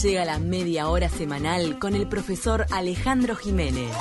Llega la media hora semanal con el profesor Alejandro Jiménez.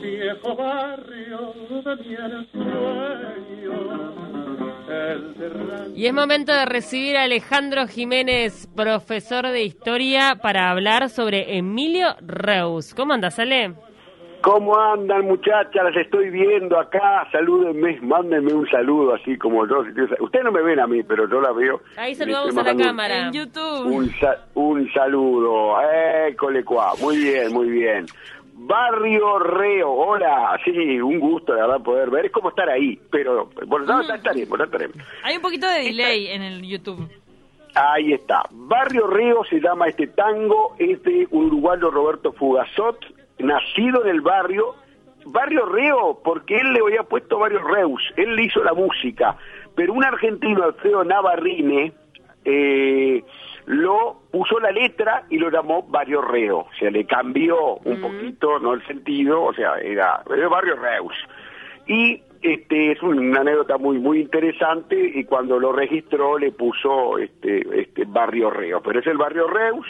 Viejo barrio y es momento de recibir a Alejandro Jiménez, profesor de historia, para hablar sobre Emilio Reus. ¿Cómo andas, Ale? ¿Cómo andan muchachas? Las estoy viendo acá. Salúdenme, mándenme un saludo así como yo. Ustedes no me ven a mí, pero yo la veo. Ahí saludamos a la cámara. En YouTube. Un, un saludo. Eh, colecua. Muy bien, muy bien. Barrio Reo, hola, sí, un gusto de verdad poder ver, es como estar ahí, pero bueno, no, mm. estaremos, no estaremos. Hay un poquito de delay en el YouTube. Ahí está, Barrio Reo se llama este tango, es de un uruguayo Roberto Fugazot, nacido en el barrio, Barrio Reo, porque él le había puesto Barrio Reus, él le hizo la música, pero un argentino, Alfredo Navarrine, eh, lo puso la letra y lo llamó Barrio Reo, o sea, le cambió un poquito, no el sentido, o sea, era, Barrio Reus. Y este es una anécdota muy muy interesante y cuando lo registró le puso este este Barrio Reo, pero es el Barrio Reus.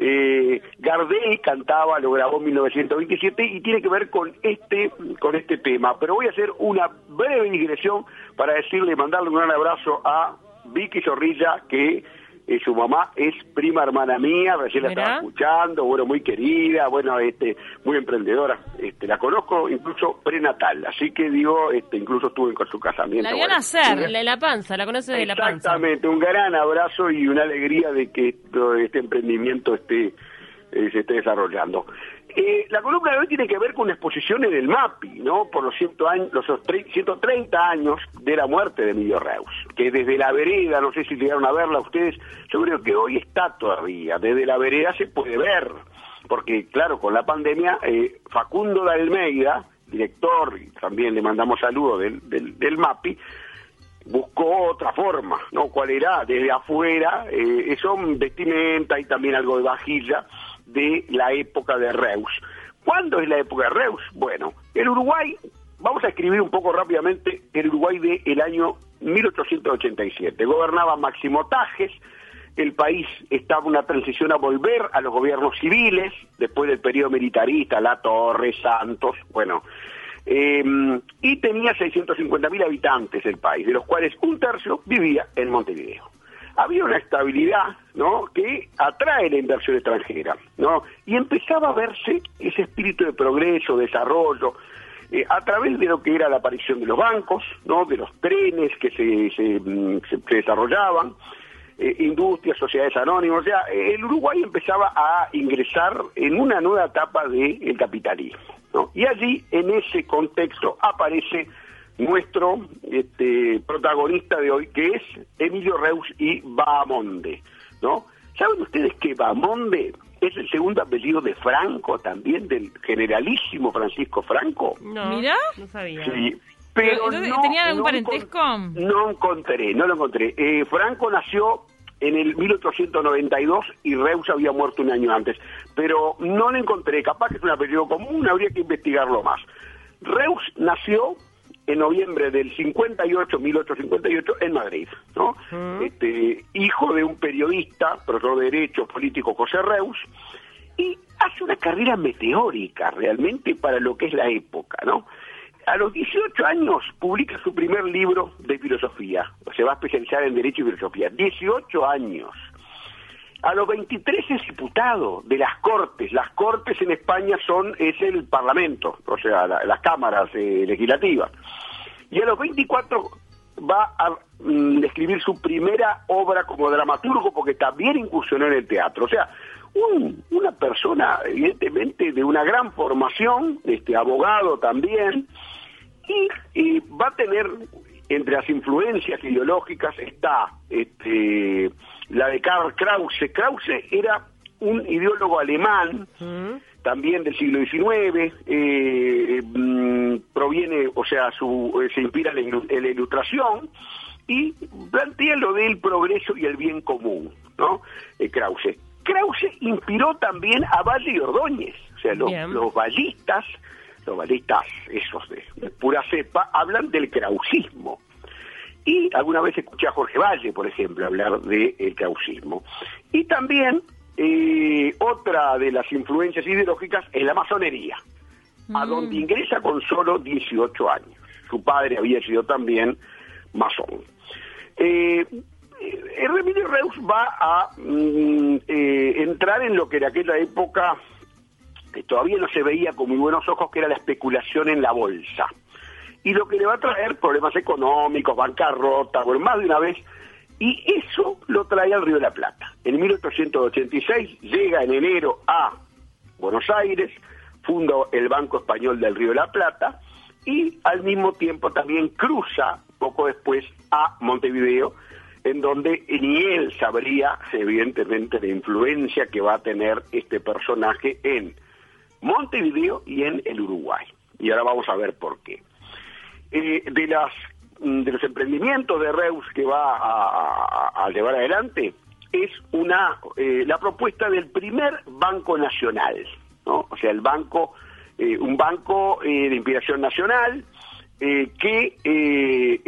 Eh, Gardel cantaba, lo grabó en 1927 y tiene que ver con este con este tema. Pero voy a hacer una breve digresión para decirle, mandarle un gran abrazo a Vicky Zorrilla que eh, su mamá es prima hermana mía, recién la estaba escuchando, bueno, muy querida, bueno, este, muy emprendedora. Este, la conozco incluso prenatal, así que digo, este, incluso estuve con su casamiento. La vio nacer, la, la panza, la conoce de la panza. Exactamente, un gran abrazo y una alegría de que este emprendimiento esté, eh, se esté desarrollando. Eh, la columna de hoy tiene que ver con una exposición en el MAPI, ¿no? Por los, años, los 130 años de la muerte de Emilio Reus, que desde la vereda, no sé si llegaron a verla ustedes, yo creo que hoy está todavía, desde la vereda se puede ver, porque claro, con la pandemia, eh, Facundo de Almeida, director, y también le mandamos saludos del, del, MAPI, buscó otra forma, ¿no? ¿Cuál era? Desde afuera, eh, son vestimenta y también algo de vajilla, de la época de Reus. ¿Cuándo es la época de Reus? Bueno, el Uruguay, vamos a escribir un poco rápidamente el Uruguay del el año 1887. Gobernaba Máximo Tajes, el país estaba en una transición a volver a los gobiernos civiles, después del periodo militarista, La Torre, Santos, bueno, em, y tenía 650.000 habitantes el país, de los cuales un tercio vivía en Montevideo había una estabilidad ¿no? que atrae la inversión extranjera, ¿no? Y empezaba a verse ese espíritu de progreso, desarrollo, eh, a través de lo que era la aparición de los bancos, ¿no? de los trenes que se, se, mm, desarrollaban, eh, industrias, sociedades anónimas, o sea, el Uruguay empezaba a ingresar en una nueva etapa del capitalismo. ¿no? Y allí, en ese contexto, aparece nuestro este, protagonista de hoy, que es Emilio Reus y Bamonde, ¿no? ¿Saben ustedes que Bamonde es el segundo apellido de Franco también, del generalísimo Francisco Franco? No, mira, no sabía. Sí, pero no, ¿Tenía algún parentesco? No encontré, no lo encontré. Eh, Franco nació en el 1892 y Reus había muerto un año antes, pero no lo encontré, capaz que es un apellido común, habría que investigarlo más. Reus nació en noviembre del 58, 1858, en Madrid, ¿no? este, hijo de un periodista, profesor de Derecho político José Reus, y hace una carrera meteórica realmente para lo que es la época, ¿no? A los 18 años publica su primer libro de filosofía, se va a especializar en Derecho y Filosofía, 18 años. A los 23 es diputado de las Cortes. Las Cortes en España son es el Parlamento, o sea, las cámaras eh, legislativas. Y a los 24 va a mm, escribir su primera obra como dramaturgo porque también incursionó en el teatro. O sea, una persona evidentemente de una gran formación, este abogado también, y, y va a tener entre las influencias ideológicas está este, la de Karl Krause. Krause era un ideólogo alemán, también del siglo XIX, eh, mm, proviene, o sea, su, eh, se inspira en la, ilustración y plantea lo del progreso y el bien común, ¿no? Eh, Krause. Krause inspiró también a Valle y Ordóñez, o sea, los, los ballistas, los ballistas esos de, pura cepa, hablan del krausismo. Y alguna vez escuché a Jorge Valle, por ejemplo, hablar del el krausismo. Y también eh, otra de las influencias ideológicas es la masonería, a Mm. donde ingresa con solo 18 años. Su padre había sido también masón. Eh, eh, Remilio Reus va a mm, eh, entrar en lo que en aquella época que todavía no se veía con muy buenos ojos, que era la especulación en la bolsa. Y lo que le va a traer problemas económicos, bancarrota, bueno, más de una vez. Y eso lo trae al Río de la Plata. En 1886 llega en enero a Buenos Aires, funda el Banco Español del Río de la Plata y al mismo tiempo también cruza poco después a Montevideo, en donde ni él sabría evidentemente la influencia que va a tener este personaje en Montevideo y en el Uruguay. Y ahora vamos a ver por qué. Eh, de las mm, de los emprendimientos de Reus que va a, llevar adelante es una eh, la propuesta del primer banco nacional, ¿no? O sea, el banco eh, un banco eh, de inspiración nacional eh, que eh,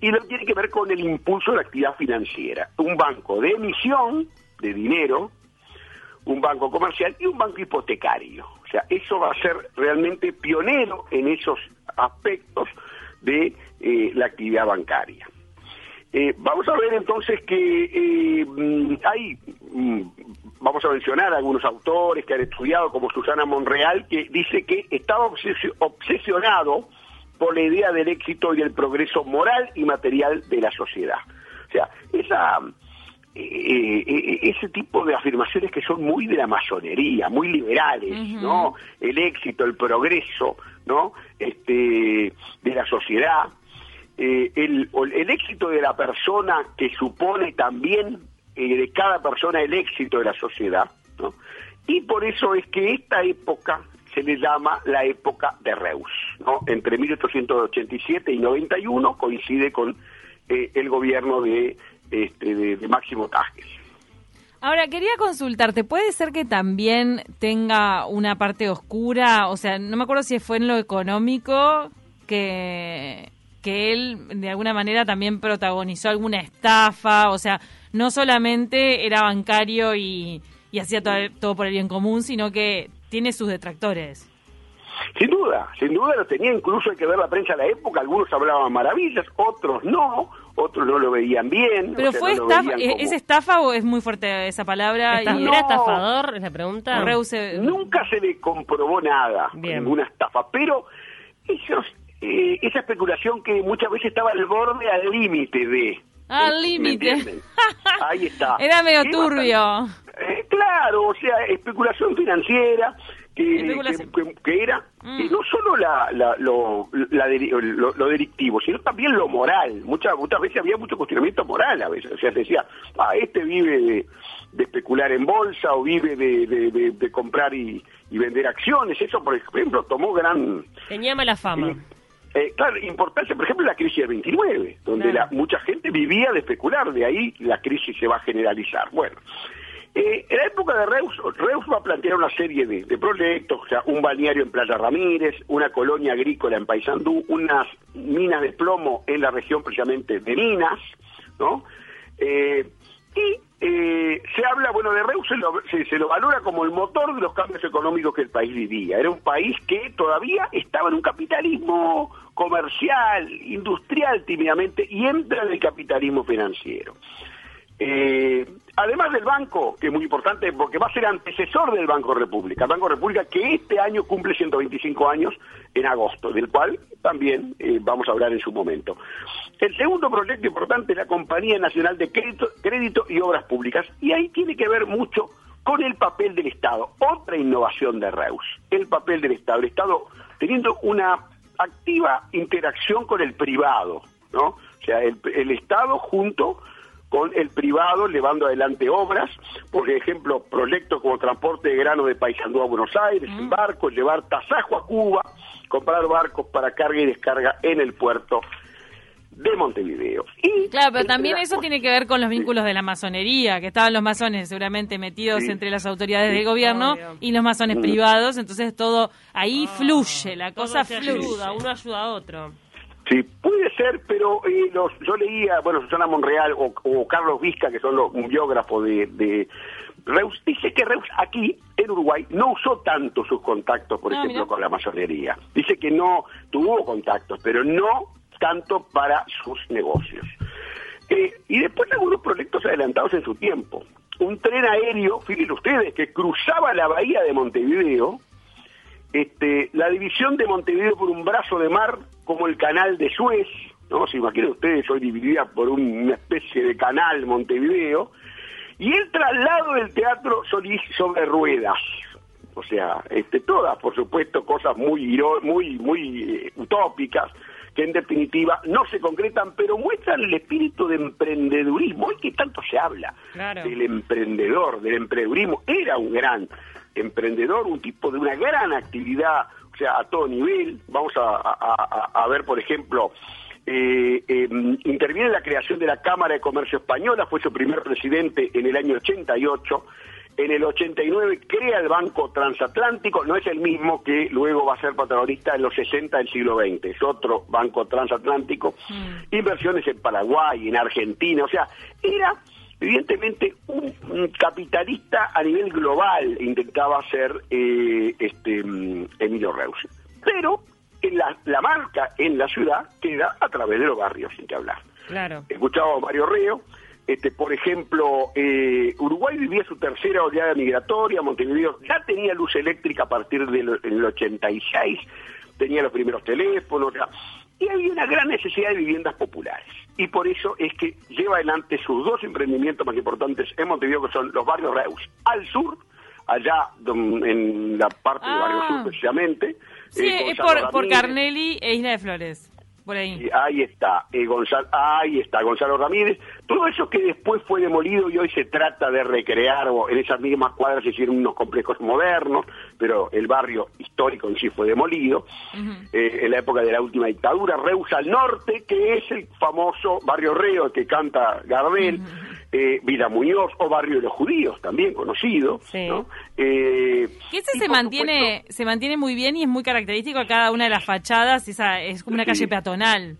y lo tiene que ver con el impulso de la actividad financiera, un banco de emisión de dinero un banco comercial y un banco hipotecario. O sea, eso va a ser realmente pionero en esos aspectos de eh, la actividad bancaria. Eh, vamos a ver entonces que eh, mm, hay, mm, vamos a mencionar algunos autores que han estudiado, como Susana Monreal, que dice que estaba obsesio- obsesionado por la idea del éxito y del progreso moral y material de la sociedad. O sea, esa, eh, ese tipo de afirmaciones que son muy de la masonería, muy liberales, ¿no? El éxito, el progreso, ¿no? Este, la sociedad, eh, el, el éxito de la persona que supone también eh, de cada persona el éxito de la sociedad. Y por eso es que esta época se le llama la época de Reus, ¿no? Entre 1887 y 91 coincide con eh, el gobierno de, este, de Máximo Tajes. Ahora, quería consultarte, ¿puede ser que también tenga una parte oscura? O sea, no me acuerdo si fue en lo económico que, que él de alguna manera también protagonizó alguna estafa, o sea, no solamente era bancario y, y hacía todo, todo por el bien común, sino que tiene sus detractores. Sin duda, sin duda lo tenía, incluso hay que ver la prensa de la época, algunos hablaban maravillas, otros no, otros no lo veían bien. Pero o sea, fue no estafa, ¿es como- ¿es estafa o es muy fuerte esa palabra? ¿Esta- Y- ¿Era estafador? Es la pregunta. Nunca se le comprobó nada, Bien. ninguna estafa, pero esos, eh, esa especulación que muchas veces estaba al borde, al límite de... Al ¿me límite. Ahí está. Era medio turbio. Eh, claro, o sea, especulación financiera que, que- era Mm. que no solo la, la- lo, la lo, lo delictivo, sino también lo moral. Muchas, muchas veces había mucho cuestionamiento moral a veces. O sea, se decía, ah, este vive de, de especular en bolsa o vive de, de- de- de comprar y, y vender acciones. Eso, por ejemplo, tomó gran... Tenía mala fama. Eh, claro, importancia, por ejemplo, la crisis del 29, donde Claro. la, mucha gente vivía de especular, de ahí la crisis se va a generalizar. Bueno, eh, en la época de Reus, Reus va a plantear una serie de, de proyectos, o sea, un balneario en Playa Ramírez, una colonia agrícola en Paysandú, unas minas de plomo en la región precisamente de Minas, ¿no? Eh, y eh, se habla, bueno, de Reus se lo, se- lo valora como el motor de los cambios económicos que el país vivía. Era un país que todavía estaba en un capitalismo comercial, industrial tímidamente, y entra en el capitalismo financiero. Eh, además del banco, que es muy importante porque va a ser antecesor del Banco República, el Banco República que este año cumple 125 años en agosto, del cual también eh, vamos a hablar en su momento. El segundo proyecto importante es la Compañía Nacional de Crédito, Crédito y Obras Públicas, y ahí tiene que ver mucho con el papel del Estado, otra innovación de Reus, el papel del Estado, el Estado teniendo una activa interacción con el privado, ¿no? O sea, el, el Estado junto con el privado llevando adelante obras, por ejemplo, proyectos como transporte de grano de Paysandú a Buenos Aires, en barcos, llevar tasajo a Cuba, comprar barcos para carga y descarga en el puerto de Montevideo. Y Claro, pero también eso cosas- tiene que ver con los vínculos de la masonería, que estaban los masones seguramente metidos Sí. entre las autoridades Sí. del gobierno y los masones privados, entonces todo ahí fluye, la cosa fluye. ayuda, uno ayuda a otro. Sí, puede ser, pero eh, los, yo leía, bueno, Susana Monreal o, o Carlos Vizca, que son los un biógrafo de, de Reus, dice que Reus aquí, en Uruguay, no usó tanto sus contactos, por Ah, ejemplo, mira. con la masonería. Dice que no tuvo contactos, pero no tanto para sus negocios. Eh, y después algunos proyectos adelantados en su tiempo. Un tren aéreo, fíjense ustedes, que cruzaba la bahía de Montevideo, este, la división de Montevideo por un brazo de mar como el canal de Suez, ¿no? Se imaginan ustedes, hoy dividida por un- una especie de canal Montevideo, y el traslado del teatro Solís sobre ruedas. O sea, este, todas, por supuesto, cosas muy, muy, muy eh, utópicas, que en definitiva no se concretan, pero muestran el espíritu de emprendedurismo. Hoy que tanto se habla Claro. del emprendedor, del emprendedurismo, era un gran emprendedor, un tipo de una gran actividad, o sea, a todo nivel. Vamos a, a- ver, por ejemplo, eh, eh, interviene en la creación de la Cámara de Comercio Española, fue su primer presidente en el año 88. En el 89 crea el Banco Transatlántico, no es el mismo que luego va a ser protagonista en los 60 del siglo XX, es otro banco transatlántico. Inversiones en Paraguay, en Argentina, o sea, era evidentemente un, un capitalista a nivel global, intentaba ser eh, este mm, Emilio Reus. Pero en la, la marca en la ciudad queda a través de los barrios, sin que hablar. Claro. Escuchaba a Mario Reo, este, por ejemplo, eh, Uruguay vivía su tercera oleada migratoria, Montevideo ya tenía luz eléctrica a partir del del 86, tenía los primeros teléfonos, ya, y había una gran necesidad de viviendas populares. Y por eso es que lleva adelante sus dos emprendimientos más importantes en Montevideo, que son los barrios Reus, al sur, allá en la parte del barrio Ah. sur precisamente. Sí, eh, es Gonzalo por, por. Carnelli e Isla de Flores. Por ahí. Y ahí está, eh, Gonzalo, ahí está Gonzalo Ramírez. Todo eso que después fue demolido y hoy se trata de recrear, o en esas mismas cuadras se hicieron unos complejos modernos, pero el barrio histórico en sí fue demolido. Eh, en la época de la última dictadura, Reus al norte, que es el famoso barrio Reo que canta Gardel, eh, Villa Muñoz o barrio de los judíos, también conocido. Sí. ¿no? Eh, Que ese se mantiene, supuesto- se mantiene muy bien y es muy característico a cada una de las fachadas. Esa es como una Sí. calle peatonal.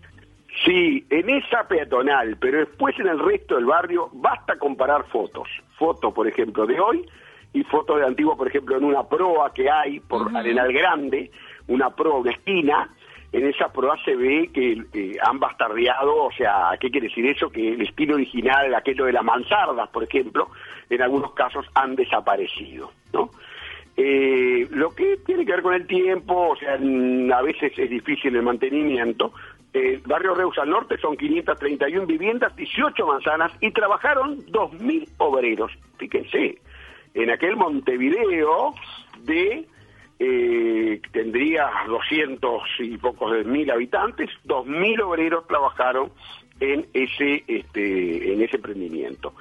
Sí, en esa peatonal, pero después en el resto del barrio basta comparar fotos. Fotos, por ejemplo, de hoy y fotos de antiguo, por ejemplo, en una proa que hay por Arenal Grande, una proa, una esquina. En esa proa se ve que eh, han bastardeado, o sea, ¿qué quiere decir eso? Que el estilo original, aquello de las mansardas, por ejemplo, en algunos casos han desaparecido, ¿no? Eh, lo que tiene que ver con el tiempo, o sea, a veces es difícil el mantenimiento. El barrio Reus al norte son 531 viviendas, 18 manzanas y trabajaron 2.000 obreros. Fíjense, en aquel Montevideo de eh, tendría 200 y pocos mil habitantes, 2.000 obreros trabajaron en ese, este, en ese emprendimiento.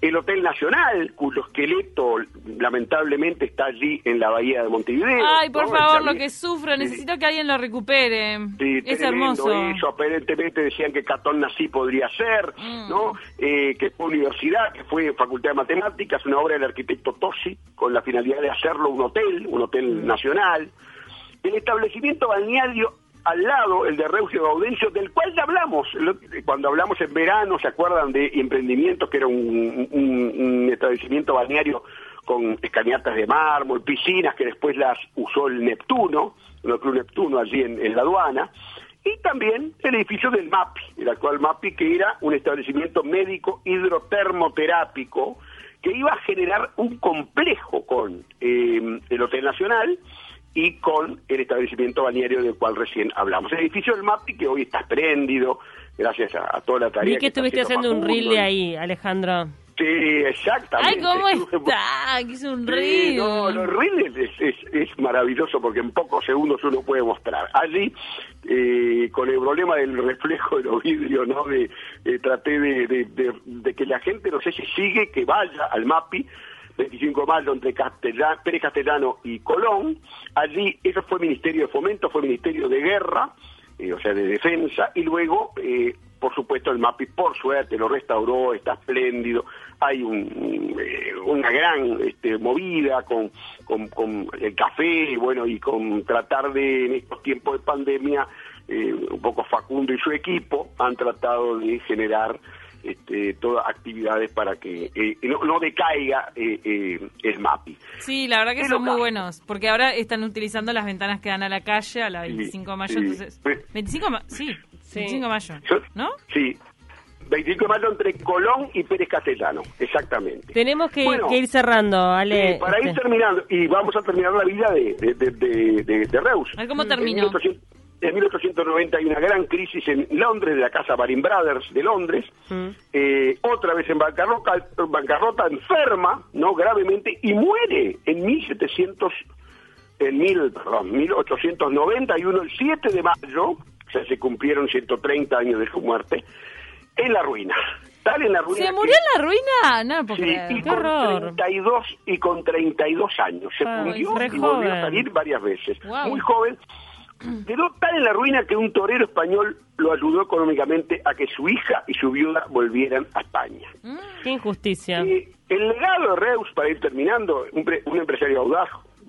El Hotel Nacional, cuyo esqueleto lamentablemente está allí en la bahía de Montevideo. Ay, por ¿no? favor, lo que sufro. Necesito que alguien lo recupere. Sí, es hermoso. Eso, aparentemente decían que Catón Nací podría ser, Mm. ¿no? Eh, que fue universidad, que fue Facultad de Matemáticas, una obra del arquitecto Tosi, con la finalidad de hacerlo un hotel, un Mm. hotel nacional. El establecimiento balneario al lado, el de Reusio Gaudencio, del cual ya hablamos, cuando hablamos en verano, ¿se acuerdan de emprendimientos que era un establecimiento balneario con escañatas de mármol, piscinas que después las usó el Neptuno, el Club Neptuno allí en, en la aduana, y también el edificio del MAPI, el actual MAPI, que era un establecimiento médico hidrotermoterápico que iba a generar un complejo con eh, el Hotel Nacional y con el establecimiento balneario del cual recién hablamos. El edificio del MAPI, que hoy está espléndido, gracias a, a toda la tarea Vi que estuviste haciendo un reel de ahí, Alejandro. Sí, exactamente. Ay, ¿cómo está? Hizo un Sí, reel. no, los reels es, es- es maravilloso porque en pocos segundos uno puede mostrar. Allí, eh, con el problema del reflejo de los vidrios, ¿no? De, eh, traté de, de- de- de que la gente, no sé si sigue, que vaya al MAPI, 25 de mayo entre Castellano, Pérez Castellano y Colón. Allí, eso fue Ministerio de Fomento, fue Ministerio de Guerra, eh, o sea, de Defensa, y luego, eh, por supuesto, el MAPI, por suerte, lo restauró, está espléndido. Hay un, eh, una gran este, movida con, el café, bueno, y con tratar de, en estos tiempos de pandemia, eh, un poco Facundo y su equipo han tratado de generar este, todas actividades para que eh, eh, no, no, decaiga eh, el MAPI. Sí, la verdad que son muy buenos, porque ahora están utilizando las ventanas que dan a la calle, a la 25 de mayo, entonces... 25 de mayo, sí, 25 pues, de mayo, ¿no? Sí, 25 de mayo entre Colón y Pérez Castellano, exactamente. Tenemos que, bueno, que ir cerrando, Ale. Para ir este. terminando, y vamos a terminar la vida de, de, de, de Reus. ¿Cómo terminó? En 1890 hay una gran crisis en Londres, de la casa Baring Brothers de Londres. Mm. Eh, otra vez en bancarrota, bancarrota, enferma, no gravemente, y muere en 1700, en mil, perdón, 1891, el 7 de mayo, o sea, se cumplieron 130 años de su muerte, en la ruina. Tal en la ruina. ¿Se que- murió en la ruina? No, puedo Sí, y Qué con horror. 32 y con 32 años. Se Ay, y volvió joven. a salir varias veces. Wow. Muy joven. Quedó tan en la ruina que un torero español lo ayudó económicamente a que su hija y su viuda volvieran a España. Qué injusticia. Eh, el legado de Reus, para ir terminando, un, pre- un empresario audaz,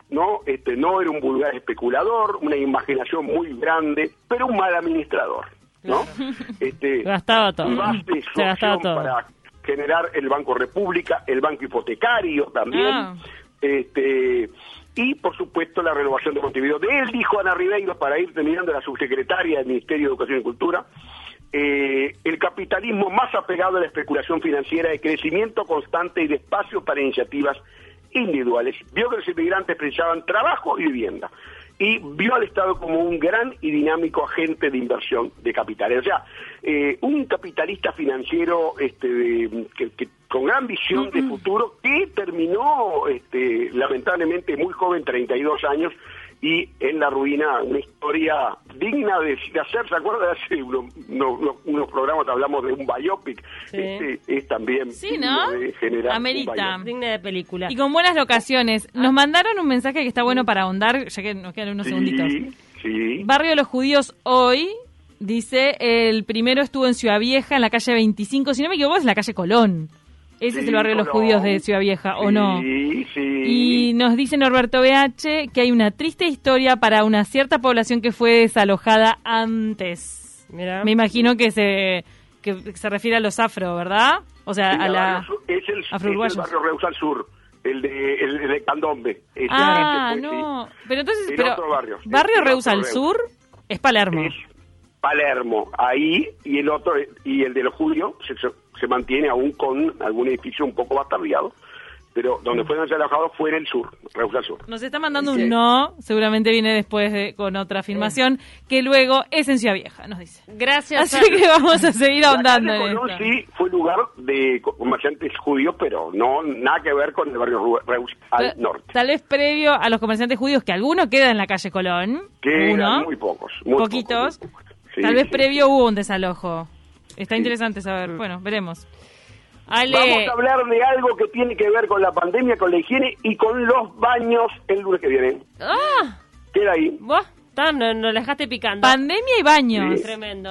no, este, no era un vulgar especulador, una imaginación muy grande, pero un mal administrador, ¿no? Este, Gastaba todo. y base su Se gastaba todo. para generar el Banco República, el Banco Hipotecario también, Ah. este y por supuesto la renovación de Montevideo. De él dijo Ana Ribeiro, para ir terminando, la subsecretaria del Ministerio de Educación y Cultura, eh, el capitalismo más apegado a la especulación financiera de crecimiento constante y de espacio para iniciativas individuales. Vio que los inmigrantes precisaban trabajo y vivienda. Y vio al Estado como un gran y dinámico agente de inversión de capitales. O sea, eh, un capitalista financiero este, de- que, que- con gran visión de futuro que terminó este, lamentablemente muy joven, 32 años, y en la ruina, una historia digna de, de hacer, ¿se acuerdan? Hace uno- uno- uno- unos programas hablamos de un biopic, Sí. este es también Sí, digno ¿no? de generar un Amerita. Digna de película. Y con buenas locaciones. Nos mandaron un mensaje que está bueno para ahondar, ya que nos quedan unos segunditos. Sí, sí. Barrio de los Judíos hoy, dice, el primero estuvo en Ciudad Vieja, en la calle 25, si no me equivoco es la calle Colón. Ese es el barrio de los Colón. judíos de Ciudad Vieja, ¿o no? Sí, sí. Y nos dice Norberto BH que hay una triste historia para una cierta población que fue desalojada antes. Mira. Me imagino que se que se refiere a los afro, ¿verdad? O sea, a la... es el, es el barrio Reus al sur, el de, el, el de Candombe. Ese- Ah, ese fue, no. Pero entonces, El pero otro barrio. barrio El Reus otro al Reus. sur es Palermo. Es Palermo, ahí, y el otro, y el de los judíos se, mantiene aún con algún edificio un poco bastardeado, pero donde fueron desalojados fue en el sur, Reus al sur. Nos está mandando Sí. un no, seguramente viene después de, con otra afirmación, que luego es en Ciudad Vieja, nos dice. Gracias. Así que vamos a seguir ahondando en esto. sí fue lugar de co- comerciantes judíos, pero no nada que ver con el barrio Reus al norte, Tal vez previo a los comerciantes judíos, que alguno queda en la calle Colón, que muy pocos, muy poquitos. pocos, muy pocos. Sí, tal vez sí. previo hubo un desalojo. Está interesante saber. Bueno, veremos. Ale, Vamos a hablar de algo que tiene que ver con la pandemia, con la higiene y con los baños el lunes que viene. ¡Ah! Queda ahí. No, no la dejaste picando. Pandemia y baños. Sí. Tremendo.